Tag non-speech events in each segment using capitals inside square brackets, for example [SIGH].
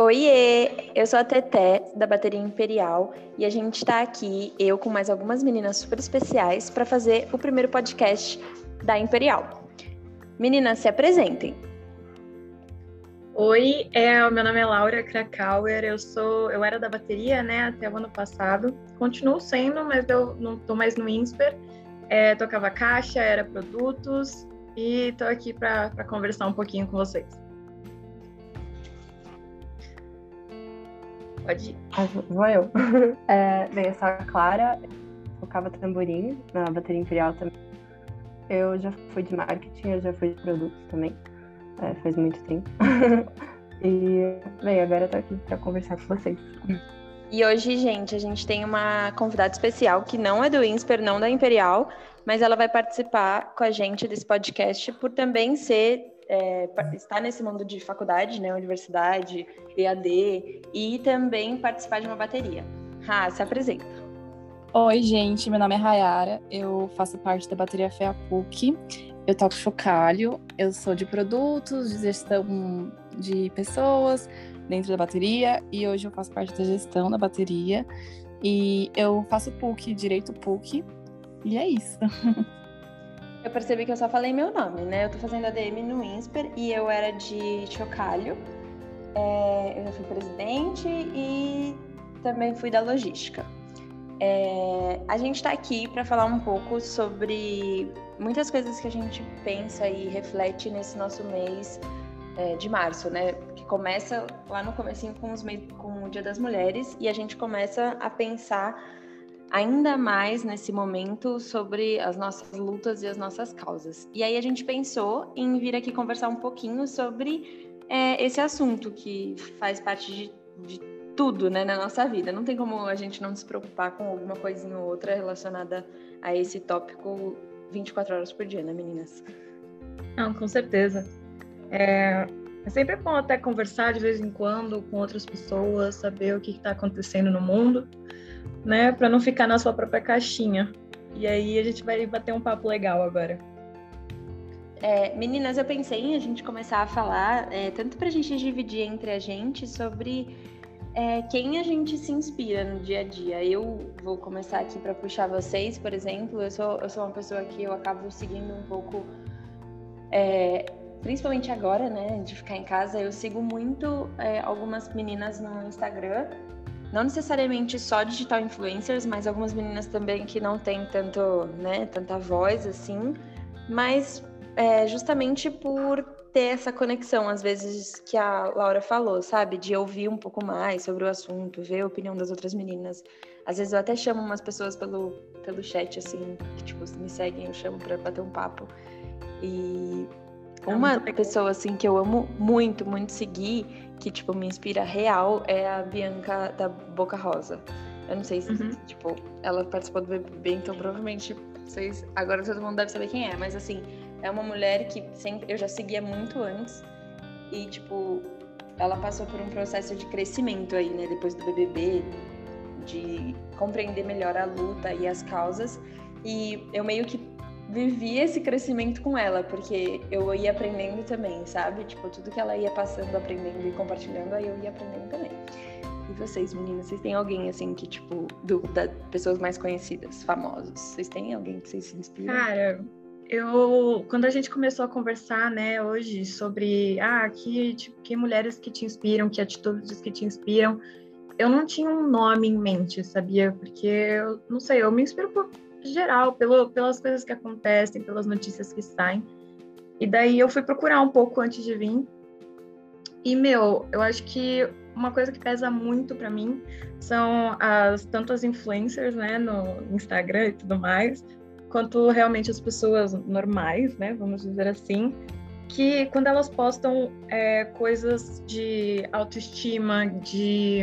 Oiê, eu sou a Teté, da Bateria Imperial, e a gente está aqui, eu com mais algumas meninas super especiais, para fazer o primeiro podcast da Imperial. Meninas, se apresentem. Oi, é, meu nome é Laura Krakauer, eu sou, eu era da bateria, né, até o ano passado. Continuo sendo, mas eu não estou mais no INSPER. É, tocava caixa, era produtos e estou aqui para conversar um pouquinho com vocês. Pode ir. Ah, vou eu. [LAUGHS] É, bem, eu sou a Clara, tocava tamborim na bateria imperial também. Eu já fui de marketing, eu já fui de produtos também. É, faz muito tempo. [LAUGHS] e, bem, agora eu tô aqui para conversar com vocês. E hoje, gente, a gente tem uma convidada especial que não é do INSPER, não da Imperial, mas ela vai participar com a gente desse podcast por também ser é, estar nesse mundo de faculdade, né, universidade, EAD, e também participar de uma bateria. Ah, se apresenta. Oi, gente, meu nome é Rayara, eu faço parte da bateria FEA PUC, eu toco chocalho, eu sou de produtos, de gestão de pessoas dentro da bateria, e hoje eu faço parte da gestão da bateria, e eu faço PUC, direito PUC, e é isso. [LAUGHS] Eu percebi que eu só falei meu nome, né? Eu tô fazendo ADM no INSPER e eu era de Chocalho. É, eu já fui presidente e também fui da logística. É, a gente está aqui para falar um pouco sobre muitas coisas que a gente pensa e reflete nesse nosso mês é, de março, né? Que começa lá no comecinho com, os, com o Dia das Mulheres e a gente começa a pensar ainda mais nesse momento sobre as nossas lutas e as nossas causas. E aí a gente pensou em vir aqui conversar um pouquinho sobre é, esse assunto que faz parte de, de tudo né, na nossa vida. Não tem como a gente não se preocupar com alguma coisinha ou outra relacionada a esse tópico 24 horas por dia, né, meninas? Não, com certeza. É, é sempre bom até conversar de vez em quando com outras pessoas, saber o que está acontecendo no mundo né? Para não ficar na sua própria caixinha. E aí a gente vai bater um papo legal agora. É, meninas, eu pensei em a gente começar a falar, é, tanto para a gente dividir entre a gente sobre é, quem a gente se inspira no dia a dia. Eu vou começar aqui para puxar vocês, por exemplo. Eu sou, eu sou uma pessoa que eu acabo seguindo um pouco, é, principalmente agora, né, de ficar em casa. Eu sigo muito é, algumas meninas no Instagram não necessariamente só digital influencers, mas algumas meninas também que não têm tanto, né, tanta voz assim, mas é, justamente por ter essa conexão, às vezes, que a Laura falou, sabe? De ouvir um pouco mais sobre o assunto, ver a opinião das outras meninas. Às vezes eu até chamo umas pessoas pelo, pelo chat, assim, que, tipo, me seguem, eu chamo pra bater um papo. E uma pessoa, assim, que eu amo muito, muito seguir que, tipo, me inspira real é a Bianca da Boca Rosa. Eu não sei se, uhum. tipo, ela participou do BBB, então provavelmente vocês. Agora todo mundo deve saber quem é, mas assim, é uma mulher que sempre eu já seguia muito antes. E, tipo, ela passou por um processo de crescimento aí, né, depois do BBB, de compreender melhor a luta e as causas. E eu meio que vivi esse crescimento com ela, porque eu ia aprendendo também, sabe? Tipo, tudo que ela ia passando, aprendendo e compartilhando, aí eu ia aprendendo também. E vocês, meninas, vocês têm alguém assim que, tipo, do, da pessoas mais conhecidas, famosos? Vocês têm alguém que vocês se inspiram? Cara, eu quando a gente começou a conversar, né, hoje sobre ah, que, tipo, que mulheres que te inspiram, que atitudes que te inspiram, eu não tinha um nome em mente, sabia? Porque eu não sei, eu me inspiro por geral, pelo, pelas coisas que acontecem, pelas notícias que saem. E daí eu fui procurar um pouco antes de vir. E, meu, eu acho que uma coisa que pesa muito para mim são as tantas influencers, né, no Instagram e tudo mais, quanto realmente as pessoas normais, né, vamos dizer assim, que quando elas postam é, coisas de autoestima, de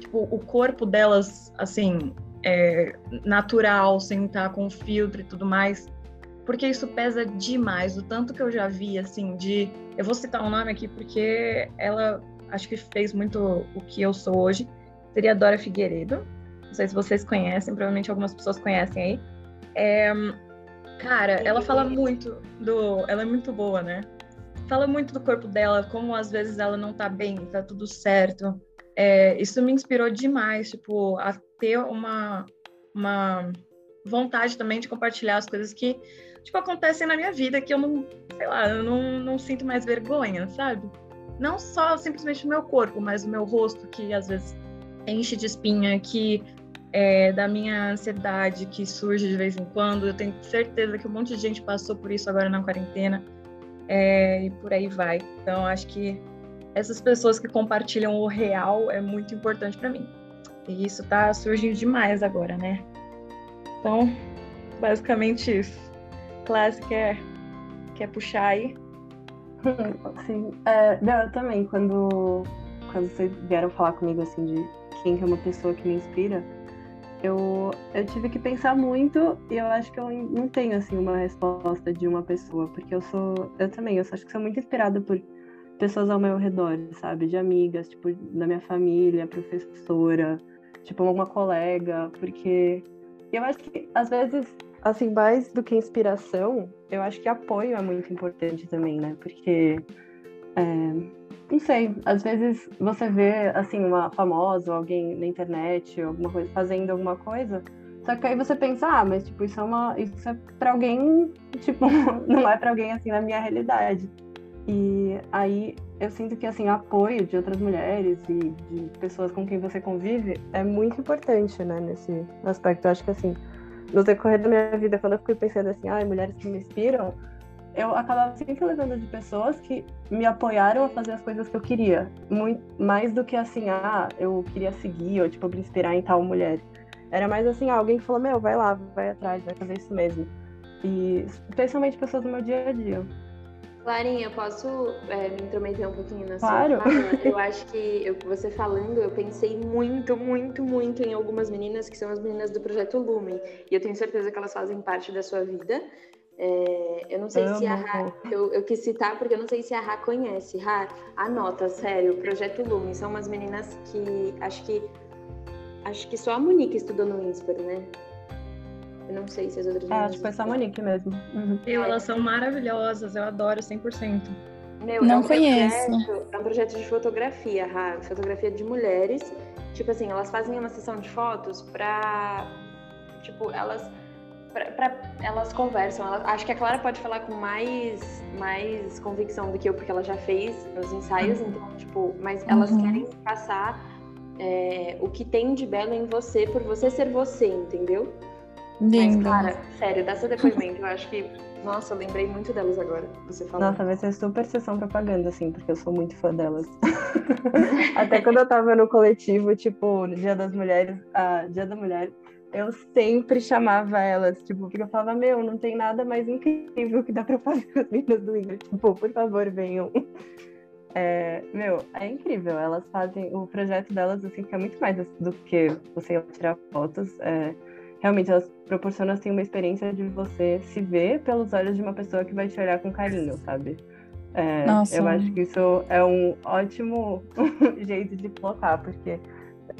tipo o corpo delas, assim, é, natural, sem estar com filtro e tudo mais, porque isso pesa demais. O tanto que eu já vi, assim, de. Eu vou citar um nome aqui porque ela acho que fez muito o que eu sou hoje. Seria a Dora Figueiredo. Não sei se vocês conhecem, provavelmente algumas pessoas conhecem aí. É, cara, ela fala muito do. Ela é muito boa, né? fala muito do corpo dela, como às vezes ela não tá bem, tá tudo certo. É, isso me inspirou demais, tipo, a ter uma, uma vontade também de compartilhar as coisas que, tipo, acontecem na minha vida, que eu não, sei lá, eu não, não sinto mais vergonha, sabe? Não só simplesmente o meu corpo, mas o meu rosto, que às vezes enche de espinha, que é, da minha ansiedade que surge de vez em quando. Eu tenho certeza que um monte de gente passou por isso agora na quarentena é, e por aí vai. Então, acho que essas pessoas que compartilham o real é muito importante para mim. E isso tá surgindo demais agora, né? Então, basicamente isso. Classe quer, quer puxar aí? [LAUGHS] Sim, é, não, eu também, quando, quando vocês vieram falar comigo assim de quem que é uma pessoa que me inspira, eu, eu tive que pensar muito e eu acho que eu não tenho assim uma resposta de uma pessoa, porque eu sou, eu também, eu acho que sou muito inspirada por pessoas ao meu redor, sabe, de amigas, tipo, da minha família, professora, tipo, uma colega, porque eu acho que às vezes, assim, mais do que inspiração, eu acho que apoio é muito importante também, né? Porque é, não sei, às vezes você vê, assim, uma famosa, alguém na internet, alguma coisa, fazendo alguma coisa, só que aí você pensa, ah, mas, tipo, isso é uma, isso é pra alguém, tipo, [LAUGHS] não é pra alguém, assim, na minha realidade. E aí eu sinto que, assim, apoio de outras mulheres e de pessoas com quem você convive é muito importante, né, nesse aspecto. Eu acho que, assim, no decorrer da minha vida, quando eu fiquei pensando assim, ah, mulheres que me inspiram, eu acabava sempre levando de pessoas que me apoiaram a fazer as coisas que eu queria. Muito, mais do que assim, ah, eu queria seguir ou tipo me inspirar em tal mulher. Era mais assim, alguém que falou, meu, vai lá, vai atrás, vai fazer isso mesmo. E especialmente pessoas do meu dia a dia. Clarinha, posso é, me intrometer um pouquinho na claro. sua fala? [LAUGHS] Eu acho que eu, você falando, eu pensei muito, muito, muito em algumas meninas que são as meninas do Projeto Lumen. E eu tenho certeza que elas fazem parte da sua vida. É, eu não sei se a Rá, eu, eu, quis citar porque eu não sei se a Rá conhece. Rá, anota, sério, Projeto Lume. São umas meninas que acho que acho que só a Monique estudou no INSPER, né? Eu não sei se as outras é, acho que foi só a Monique mesmo. Uhum. elas são maravilhosas, eu adoro 100%. Meu, não é um conheço. Projeto, é um projeto de fotografia, Rá, fotografia de mulheres. Tipo assim, elas fazem uma sessão de fotos pra. Tipo, elas pra, pra, elas conversam. Ela, acho que a Clara pode falar com mais, mais convicção do que eu, porque ela já fez os ensaios, uhum. então, tipo, mas elas uhum. querem passar é, o que tem de belo em você por você ser você, entendeu? Lindo. Mas, Clara, sério, dá seu depoimento. eu acho que. Nossa, eu lembrei muito delas agora, você falou. Nossa, vai ser super sessão propaganda, assim, porque eu sou muito fã delas. [LAUGHS] Até quando eu tava no coletivo, tipo, no Dia das Mulheres, a Dia da Mulher, eu sempre chamava elas, tipo, porque eu falava, meu, não tem nada mais incrível que dá pra fazer com as meninas do Ingrid. Tipo, por favor, venham. É, meu, é incrível. Elas fazem o projeto delas, assim, que é muito mais do que você tirar fotos. É, realmente, elas proporcionam, assim, uma experiência de você se ver pelos olhos de uma pessoa que vai te olhar com carinho, sabe? É, eu acho que isso é um ótimo [LAUGHS] jeito de colocar, porque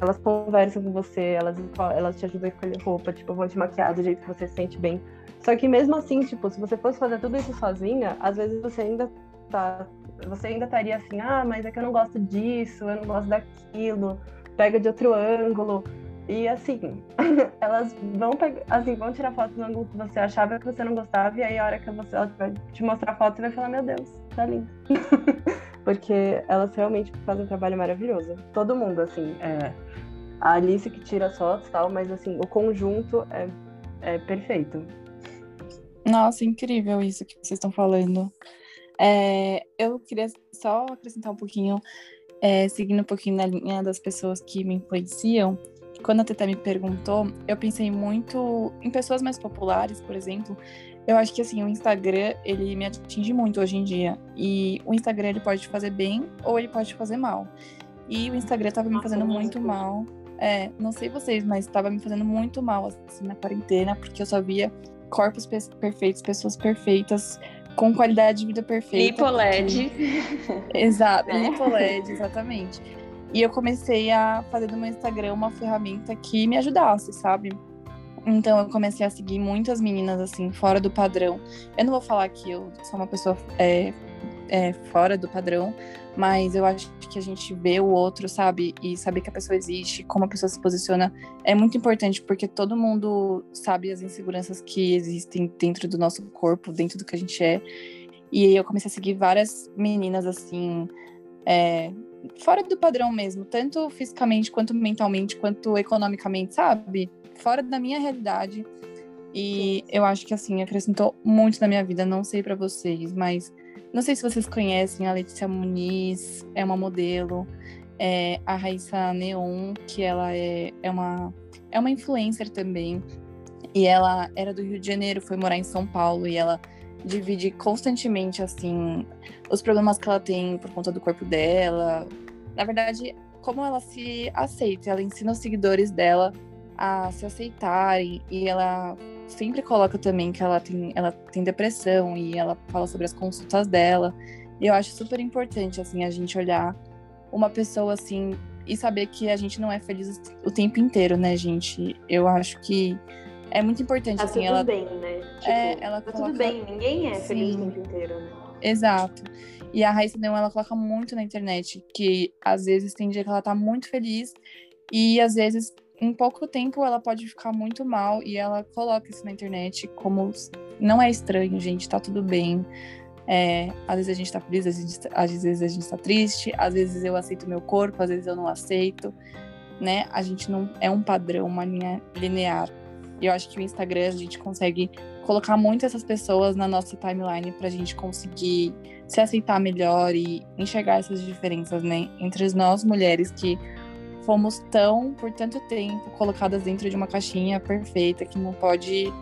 elas conversam com você, elas, elas te ajudam a escolher roupa, tipo, vão te maquiar do jeito que você se sente bem. Só que mesmo assim, tipo, se você fosse fazer tudo isso sozinha, às vezes você ainda tá. Você ainda estaria assim, ah, mas é que eu não gosto disso, eu não gosto daquilo, pega de outro ângulo. E assim, [LAUGHS] elas vão pegar, assim, vão tirar foto do ângulo que você achava que você não gostava, e aí a hora que você, ela vai te mostrar a foto, você vai falar, meu Deus, tá lindo. [LAUGHS] Porque elas realmente fazem um trabalho maravilhoso. Todo mundo, assim, é, a Alice que tira as fotos e tal, mas assim, o conjunto é, é perfeito. Nossa, incrível isso que vocês estão falando. É, eu queria só acrescentar um pouquinho, é, seguindo um pouquinho na linha das pessoas que me influenciam. Quando a Teta me perguntou, eu pensei muito em pessoas mais populares, por exemplo. Eu acho que assim, o Instagram, ele me atinge muito hoje em dia. E o Instagram ele pode fazer bem ou ele pode fazer mal. E o Instagram estava me fazendo muito mal é, não sei vocês, mas estava me fazendo muito mal assim, na quarentena, porque eu só via corpos perfeitos, pessoas perfeitas, com qualidade de vida perfeita. Lipoled. Exato, [LAUGHS] né? Lipoled, exatamente. E eu comecei a fazer do meu Instagram uma ferramenta que me ajudasse, sabe? Então eu comecei a seguir muitas meninas assim, fora do padrão. Eu não vou falar que eu sou uma pessoa é, é, fora do padrão, mas eu acho que a gente vê o outro, sabe? E saber que a pessoa existe, como a pessoa se posiciona, é muito importante, porque todo mundo sabe as inseguranças que existem dentro do nosso corpo, dentro do que a gente é. E eu comecei a seguir várias meninas assim, é, fora do padrão mesmo, tanto fisicamente, quanto mentalmente, quanto economicamente, sabe? Fora da minha realidade. E eu acho que assim, acrescentou muito na minha vida, não sei para vocês, mas não sei se vocês conhecem a Letícia Muniz, é uma modelo, é a Raíssa Neon, que ela é, é uma é uma influencer também. E ela era do Rio de Janeiro, foi morar em São Paulo e ela divide constantemente assim os problemas que ela tem por conta do corpo dela. Na verdade, como ela se aceita, ela ensina os seguidores dela a se aceitarem e ela sempre coloca também que ela tem, ela tem depressão e ela fala sobre as consultas dela. E eu acho super importante, assim, a gente olhar uma pessoa assim e saber que a gente não é feliz o tempo inteiro, né, gente? Eu acho que é muito importante, tá assim, tudo ela... bem, né? Tipo, é, ela tá coloca... tudo bem, ninguém é Sim. feliz o tempo inteiro, né? Exato. E a Raíssa Neon, ela coloca muito na internet que às vezes tem dia que ela tá muito feliz e às vezes em pouco tempo ela pode ficar muito mal e ela coloca isso na internet como não é estranho, gente, tá tudo bem. É, às vezes a gente tá feliz, às vezes, às vezes a gente tá triste, às vezes eu aceito meu corpo, às vezes eu não aceito, né? A gente não é um padrão, uma linha linear. E eu acho que o Instagram a gente consegue colocar muito essas pessoas na nossa timeline pra gente conseguir se aceitar melhor e enxergar essas diferenças, né? Entre nós mulheres que fomos tão, por tanto tempo, colocadas dentro de uma caixinha perfeita que não pode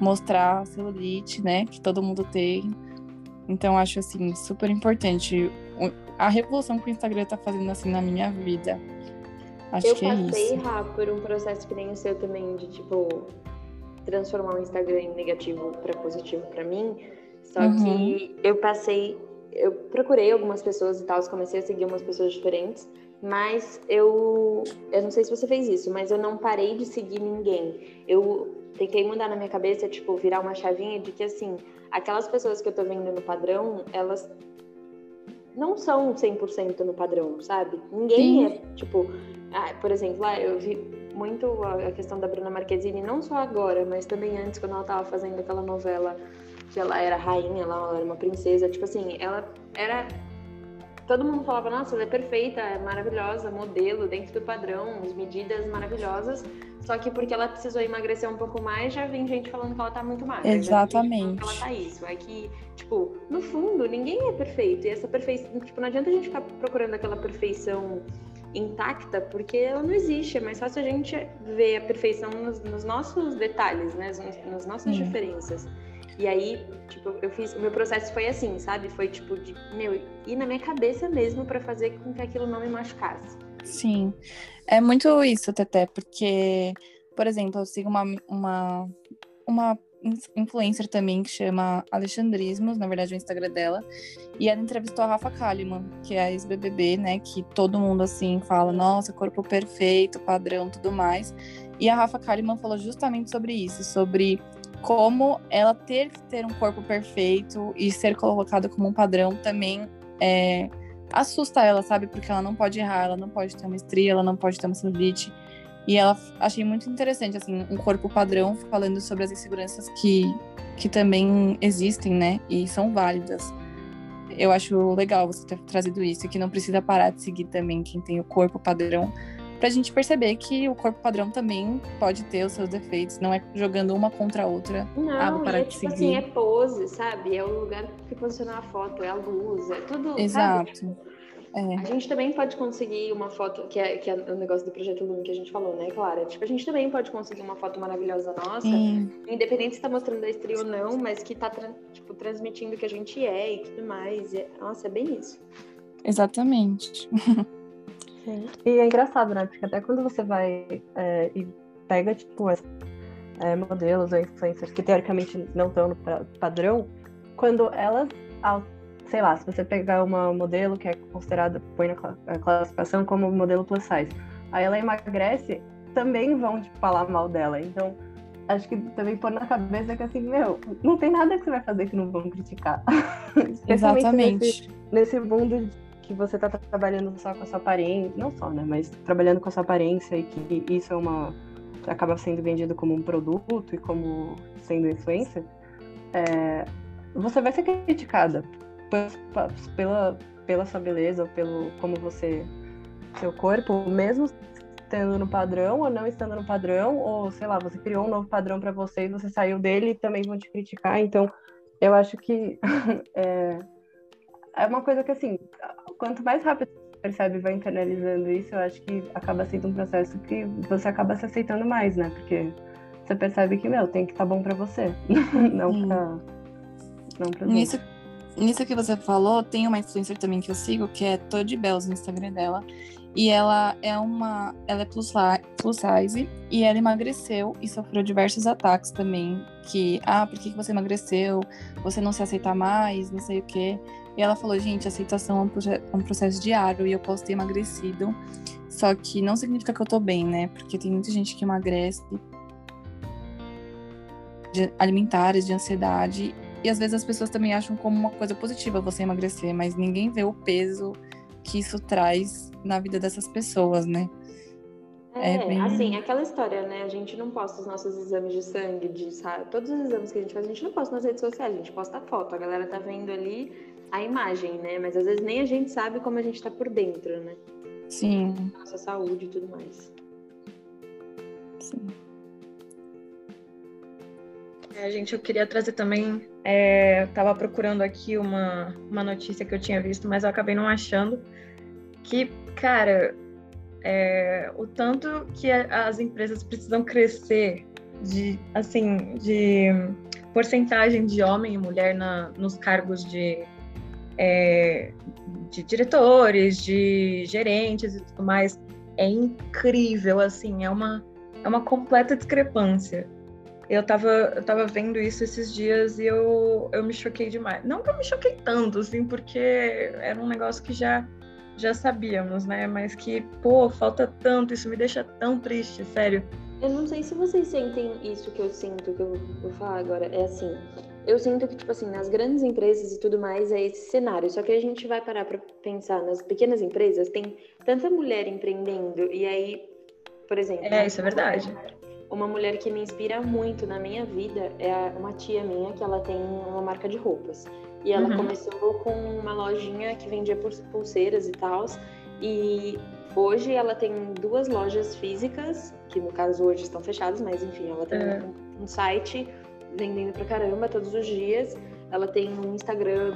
mostrar celulite, né? Que todo mundo tem. Então, acho assim, super importante a revolução que o Instagram tá fazendo assim na minha vida. Acho eu é passei, isso. Rá, por um processo que nem o seu também, de tipo, transformar o Instagram em negativo para positivo para mim. Só Uhum. que eu passei, eu procurei algumas pessoas e tal, comecei a seguir umas pessoas diferentes, mas eu, eu não sei se você fez isso, mas eu não parei de seguir ninguém. Eu tentei mudar na minha cabeça, tipo, virar uma chavinha de que assim, aquelas pessoas que eu tô vendo no padrão, elas não são 100% no padrão, sabe? Ninguém Sim. é, tipo, ah, por exemplo, lá eu vi muito a questão da Bruna Marquezine, não só agora, mas também antes, quando ela tava fazendo aquela novela que ela era rainha lá, ela era uma princesa, tipo assim, ela era. Todo mundo falava, nossa, ela é perfeita, é maravilhosa, modelo, dentro do padrão, as medidas maravilhosas. Só que porque ela precisou emagrecer um pouco mais, já vem gente falando que ela tá muito magra. Exatamente. Ela tá isso. É que, tipo, no fundo, ninguém é perfeito. E essa perfeição, tipo, não adianta a gente ficar procurando aquela perfeição intacta, porque ela não existe. É mais fácil a gente ver a perfeição nos, nos nossos detalhes, né? Nas, nas nossas Sim. diferenças. E aí, tipo, eu fiz. O meu processo foi assim, sabe? Foi tipo de, meu, ir na minha cabeça mesmo pra fazer com que aquilo não me machucasse. Sim. É muito isso, Teté, porque, por exemplo, eu sigo uma, uma, uma influencer também que chama Alexandrismos, na verdade é o Instagram dela, e ela entrevistou a Rafa Kalimann, que é a ex-BBB, né, que todo mundo, assim, fala, nossa, corpo perfeito, padrão, tudo mais, e a Rafa Kalimann falou justamente sobre isso, sobre como ela ter que ter um corpo perfeito e ser colocada como um padrão também é, assusta ela, sabe? Porque ela não pode errar, ela não pode ter uma estria, ela não pode ter uma celulite. E ela achei muito interessante, assim, um corpo padrão falando sobre as inseguranças que, que também existem, né? E são válidas. Eu acho legal você ter trazido isso, que não precisa parar de seguir também quem tem o corpo padrão, pra gente perceber que o corpo padrão também pode ter os seus defeitos, não é jogando uma contra a outra. Não, Ah, e parar é tipo seguir. assim, é pose, sabe? É o lugar que posicionar a foto, é a luz, é tudo. Sabe? Exato. É. A gente também pode conseguir uma foto, que é, que é o negócio do projeto Lume que a gente falou, né, Clara? Tipo, a gente também pode conseguir uma foto maravilhosa nossa, Sim, independente se tá mostrando a estria ou não, mas que tá tipo, transmitindo o que a gente é e tudo mais. E- nossa, é bem isso. exatamente. [LAUGHS] Sim. E é engraçado, né? Porque até quando você vai é, e pega, tipo, as, é, modelos ou influencers que teoricamente não estão no padrão, quando elas, sei lá, se você pegar uma modelo que é considerada, põe na classificação como modelo plus size, aí ela emagrece, também vão, tipo, falar mal dela. Então, acho que também pôr na cabeça que assim, meu, não tem nada que você vai fazer que não vão criticar. [LAUGHS] Exatamente. Nesse, nesse mundo que você tá trabalhando só com a sua aparência, não só, né, mas trabalhando com a sua aparência e que isso é uma acaba sendo vendido como um produto e como sendo influência, é, você vai ser criticada pela, pela sua beleza ou pelo como você seu corpo, mesmo estando no padrão ou não estando no padrão, ou sei lá, você criou um novo padrão para você e você saiu dele e também vão te criticar. Então, eu acho que [LAUGHS] é, é uma coisa que assim, quanto mais rápido você percebe e vai internalizando isso, eu acho que acaba sendo um processo que você acaba se aceitando mais, né? Porque você percebe que, meu, tem que estar tá bom para você, [LAUGHS] não hum. pra, não pra nisso, nisso que você falou, tem uma influencer também que eu sigo, que é Todd Bells no Instagram dela, e ela é uma. Ela é plus, plus size e ela emagreceu e sofreu diversos ataques também. Que, ah, por que você emagreceu? Você não se aceita mais, não sei o quê. E ela falou, gente, aceitação é um processo diário e eu posso ter emagrecido. Só que não significa que eu tô bem, né? Porque tem muita gente que emagrece de alimentares, de ansiedade. E às vezes as pessoas também acham como uma coisa positiva você emagrecer, mas ninguém vê o peso que isso traz na vida dessas pessoas, né? É, é bem... assim, aquela história, né? A gente não posta os nossos exames de sangue, de sabe? todos os exames que a gente faz, a gente não posta nas redes sociais, a gente posta foto. A galera tá vendo ali a imagem, né? Mas às vezes nem a gente sabe como a gente tá por dentro, né? Sim. Nossa saúde e tudo mais. Sim. É, gente, eu queria trazer também. É, tava procurando aqui uma, uma notícia que eu tinha visto, mas eu acabei não achando que, cara, é, o tanto que as empresas precisam crescer de, assim, de porcentagem de homem e mulher na, nos cargos de, é, de diretores, de gerentes e tudo mais, é incrível, assim, é uma, é uma completa discrepância. Eu tava, eu tava vendo isso esses dias e eu, eu me choquei demais. Não que eu me choquei tanto, assim, porque era um negócio que já já sabíamos, né? Mas que, pô, falta tanto, isso me deixa tão triste, sério. Eu não sei se vocês sentem isso que eu sinto, que eu vou falar agora. É assim, eu sinto que, tipo assim, nas grandes empresas e tudo mais é esse cenário. Só que a gente vai parar pra pensar, nas pequenas empresas tem tanta mulher empreendendo, e aí, por exemplo. É, isso é verdade. Uma mulher que me inspira muito na minha vida é uma tia minha, que ela tem uma marca de roupas. E ela uhum. começou com uma lojinha que vendia pulseiras e tal. E hoje ela tem duas lojas físicas, que no caso hoje estão fechadas, mas enfim, ela tem uhum. um, um site vendendo pra caramba todos os dias. Ela tem um Instagram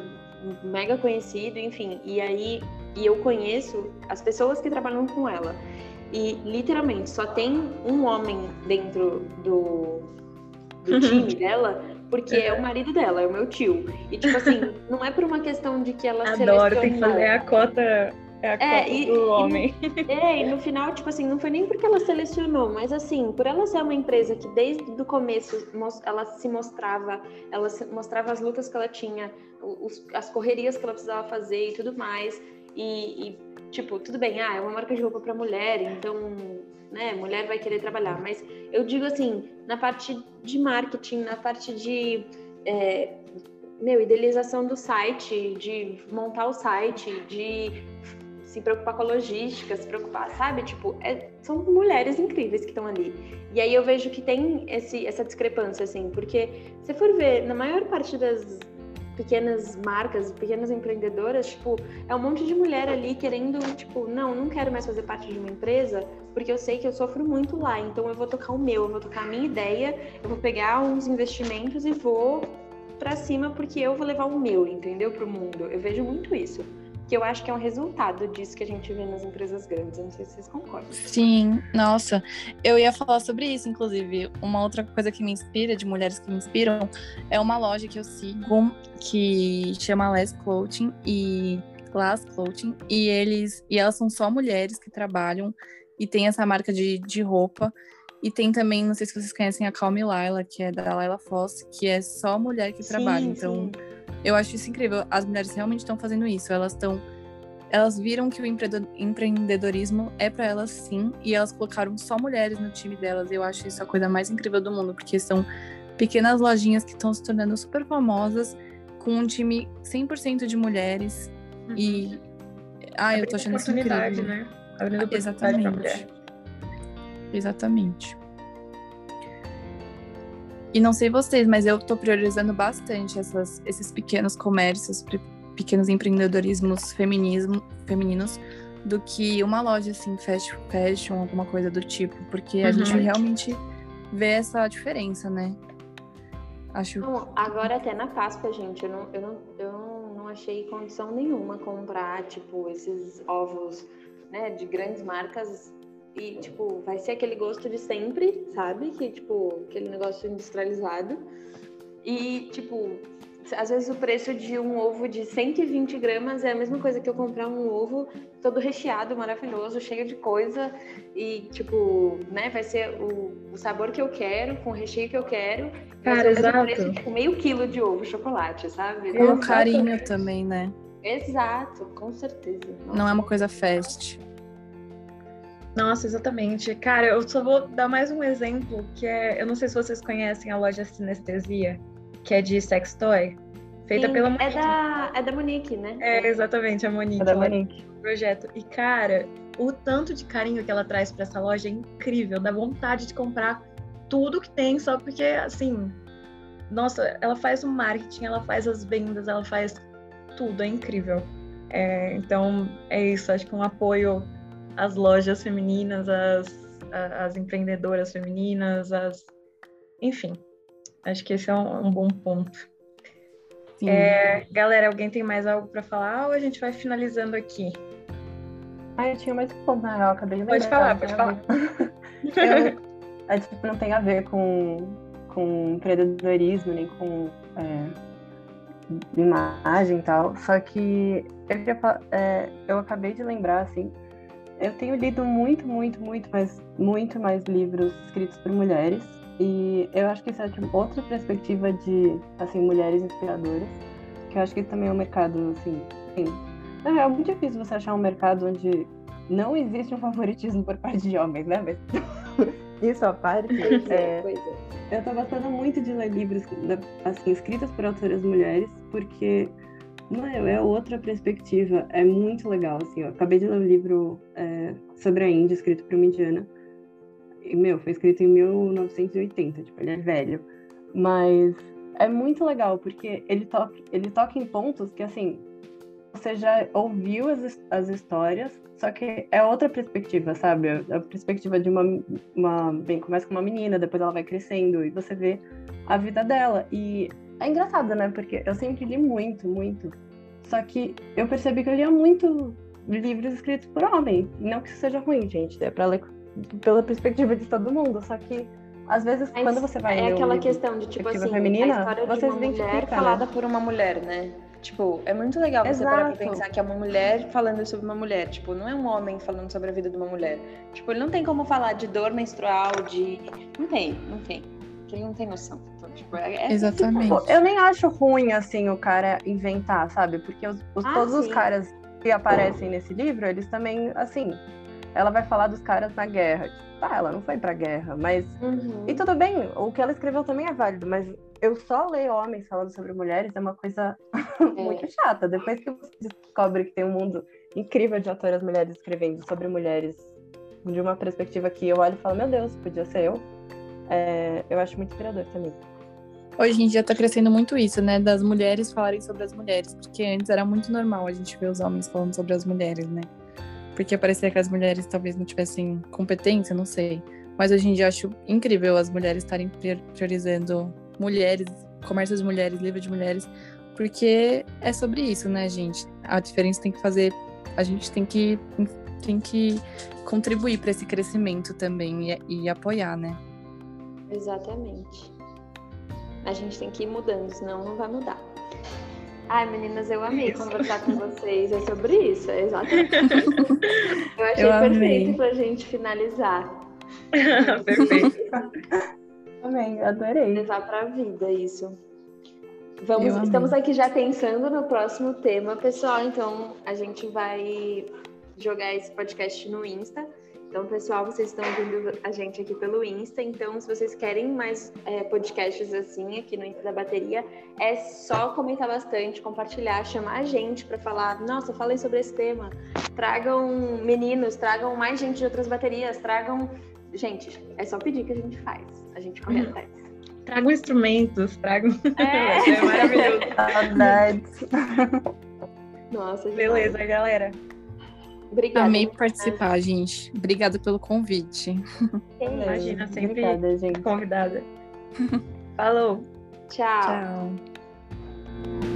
mega conhecido, enfim. E aí, e eu conheço as pessoas que trabalham com ela. E literalmente só tem um homem dentro do, do [LAUGHS] time dela porque é. é. o marido dela, é o meu tio. E, tipo assim, [LAUGHS] não é por uma questão de que ela Adoro, selecionou... tem que fazer a cota... É a é, e, do homem. E, é, e no final, tipo assim, não foi nem porque ela selecionou, mas assim, por ela ser uma empresa que desde o começo ela se mostrava, ela mostrava as lutas que ela tinha, os, as correrias que ela precisava fazer e tudo mais. E, e, tipo, tudo bem, ah, é uma marca de roupa para mulher, então né, mulher vai querer trabalhar, mas eu digo assim, na parte de marketing, na parte de é, meu, idealização do site, de montar o site, de se preocupar com a logística, se preocupar, sabe? Tipo, é, são mulheres incríveis que estão ali. E aí eu vejo que tem esse, essa discrepância, assim, porque se for ver, na maior parte das pequenas marcas, pequenas empreendedoras, tipo, é um monte de mulher ali querendo, tipo, não, não quero mais fazer parte de uma empresa, porque eu sei que eu sofro muito lá, então eu vou tocar o meu, eu vou tocar a minha ideia, eu vou pegar uns investimentos e vou para cima porque eu vou levar o meu, entendeu, pro mundo. Eu vejo muito isso que eu acho que é um resultado disso que a gente vê nas empresas grandes. Eu não sei se vocês concordam. Sim, nossa. Eu ia falar sobre isso, inclusive. Uma outra coisa que me inspira, de mulheres que me inspiram, é uma loja que eu sigo que chama Les Clothing e Glass Clothing. E eles e elas são só mulheres que trabalham e tem essa marca de, de roupa. E tem também, não sei se vocês conhecem a Calme Laila, que é da Laila Foss, que é só mulher que sim, trabalha. Então, sim eu acho isso incrível. As mulheres realmente estão fazendo isso. Elas estão elas viram que o empreendedorismo é para elas sim, e elas colocaram só mulheres no time delas. Eu acho isso a coisa mais incrível do mundo, porque são pequenas lojinhas que estão se tornando super famosas, com um time 100% de mulheres. Uhum. E. Ah, eu tô achando isso incrível. Né? Exatamente. Exatamente. E não sei vocês, mas eu tô priorizando bastante essas, esses pequenos comércios, pequenos empreendedorismos feminismo, femininos do que uma loja assim, fashion, fashion alguma coisa do tipo, porque a uhum. gente realmente vê essa diferença, né? Acho. Não, agora até na Páscoa, gente, eu não, eu não, eu não achei condição nenhuma comprar, tipo, esses ovos, né, de grandes marcas e, tipo, vai ser aquele gosto de sempre, sabe? Que, tipo, aquele negócio industrializado. E, tipo, às vezes o preço de um ovo de 120 gramas é a mesma coisa que eu comprar um ovo todo recheado, maravilhoso, cheio de coisa e tipo, né, vai ser o, o sabor que eu quero, com o recheio que eu quero. Cara, exato. O preço de tipo, meio quilo de ovo chocolate, sabe? É um carinho [LAUGHS] também, né? Exato, com certeza. Nossa. Não é uma coisa fast. Nossa, exatamente. Cara, eu só vou dar mais um exemplo, que é, eu não sei se vocês conhecem a loja Sinestesia que é de sex toy. Feita Sim, pela é Monique. É da, é da Monique, né? É, exatamente, a Monique. É da Monique. Projeto. E, cara, o tanto de carinho que ela traz para essa loja é incrível. Dá vontade de comprar tudo que tem, só porque, assim, nossa, ela faz o marketing, ela faz as vendas, ela faz tudo, é incrível. É, então, é isso, acho que um apoio às lojas femininas, às, às empreendedoras femininas, às... enfim, Acho que esse é um, um bom ponto. É, galera, alguém tem mais algo para falar ou a gente vai finalizando aqui? Ah, eu tinha mais um ponto, na real, acabei de Pode falar, pode falar. [LAUGHS] eu, é, tipo, não tem a ver com, com empreendedorismo, nem com é, imagem e tal, só que eu, é, eu acabei de lembrar, assim, eu tenho lido muito, muito, muito mais, muito mais livros escritos por mulheres, e eu acho que isso é outra perspectiva de assim mulheres inspiradoras, que eu acho que também é um mercado assim, assim é muito difícil você achar um mercado onde não existe um favoritismo por parte de homens, né? Mas [LAUGHS] isso à parte, [LAUGHS] é, é, eu tô gostando muito de ler livros assim escritos por autoras mulheres, porque não é outra perspectiva, é muito legal assim. Eu acabei de ler um livro é, sobre a Índia escrito por uma indiana e, meu, foi escrito em 1980, tipo, ele é velho. Mas é muito legal, porque ele toca, ele toca em pontos que, assim, você já ouviu as, as histórias, só que é outra perspectiva, sabe? A perspectiva de uma, uma. Bem, começa com uma menina, depois ela vai crescendo e você vê a vida dela. E é engraçado, né? Porque eu sempre li muito, muito. Só que eu percebi que eu lia muito livros escritos por homem. Não que isso seja ruim, gente. É pra ler pela perspectiva de todo mundo, só que às vezes Mas quando você vai é aquela questão de tipo assim, feminina, a história você de uma mulher falada por uma mulher, né? Tipo, é muito legal você parar pra pensar que é uma mulher falando sobre uma mulher. Tipo, não é um homem falando sobre a vida de uma mulher. Tipo, ele não tem como falar de dor menstrual, de. Não tem, não tem. Ele não tem noção. Tipo, é, é Exatamente. Tipo, eu nem acho ruim, assim, o cara inventar, sabe? Porque os, os ah, todos sim. os caras que aparecem nesse livro, eles também, assim, ela vai falar dos caras na guerra. Tipo, tá, ela não foi pra guerra, mas. Uhum. E tudo bem, o que ela escreveu também é válido, mas eu só ler homens falando sobre mulheres é uma coisa [LAUGHS] é. muito chata. Depois que você descobre que tem um mundo incrível de autoras mulheres escrevendo sobre mulheres de uma perspectiva que eu olho e falo, meu Deus, podia ser eu. É, eu acho muito inspirador também. Hoje em dia tá crescendo muito isso, né? Das mulheres falarem sobre as mulheres, porque antes era muito normal a gente ver os homens falando sobre as mulheres, né? porque parecia que as mulheres talvez não tivessem competência, não sei. Mas hoje em dia acho incrível as mulheres estarem priorizando mulheres, comércio de mulheres, livro de mulheres, porque é sobre isso, né, gente? A diferença tem que fazer, a gente tem que tem que contribuir para esse crescimento também e, e apoiar, né? Exatamente. A gente tem que ir mudando, senão não vai mudar. Ai, meninas, eu amei isso. conversar com vocês. É sobre isso, é exatamente. [LAUGHS] eu achei eu perfeito pra gente finalizar. [LAUGHS] perfeito. Amém, adorei. Levar pra vida isso. Vamos, estamos aqui já pensando no próximo tema, pessoal. Então a gente vai jogar esse podcast no Insta. Então, pessoal, vocês estão ouvindo a gente aqui pelo Insta. Então, se vocês querem mais é, podcasts assim aqui no Insta da Bateria, é só comentar bastante, compartilhar, chamar a gente para falar. Nossa, falei sobre esse tema. Tragam meninos, tragam mais gente de outras baterias, tragam. Gente, é só pedir que a gente faz. A gente corre uhum. atrás. Tragam instrumentos, tragam. É, [LAUGHS] é maravilhoso. Saudades. Nossa, Beleza, galera. Obrigada. Amei participar, gente. Obrigada pelo convite. Imagina, sempre Obrigada, gente. convidada. Falou. Tchau. Tchau.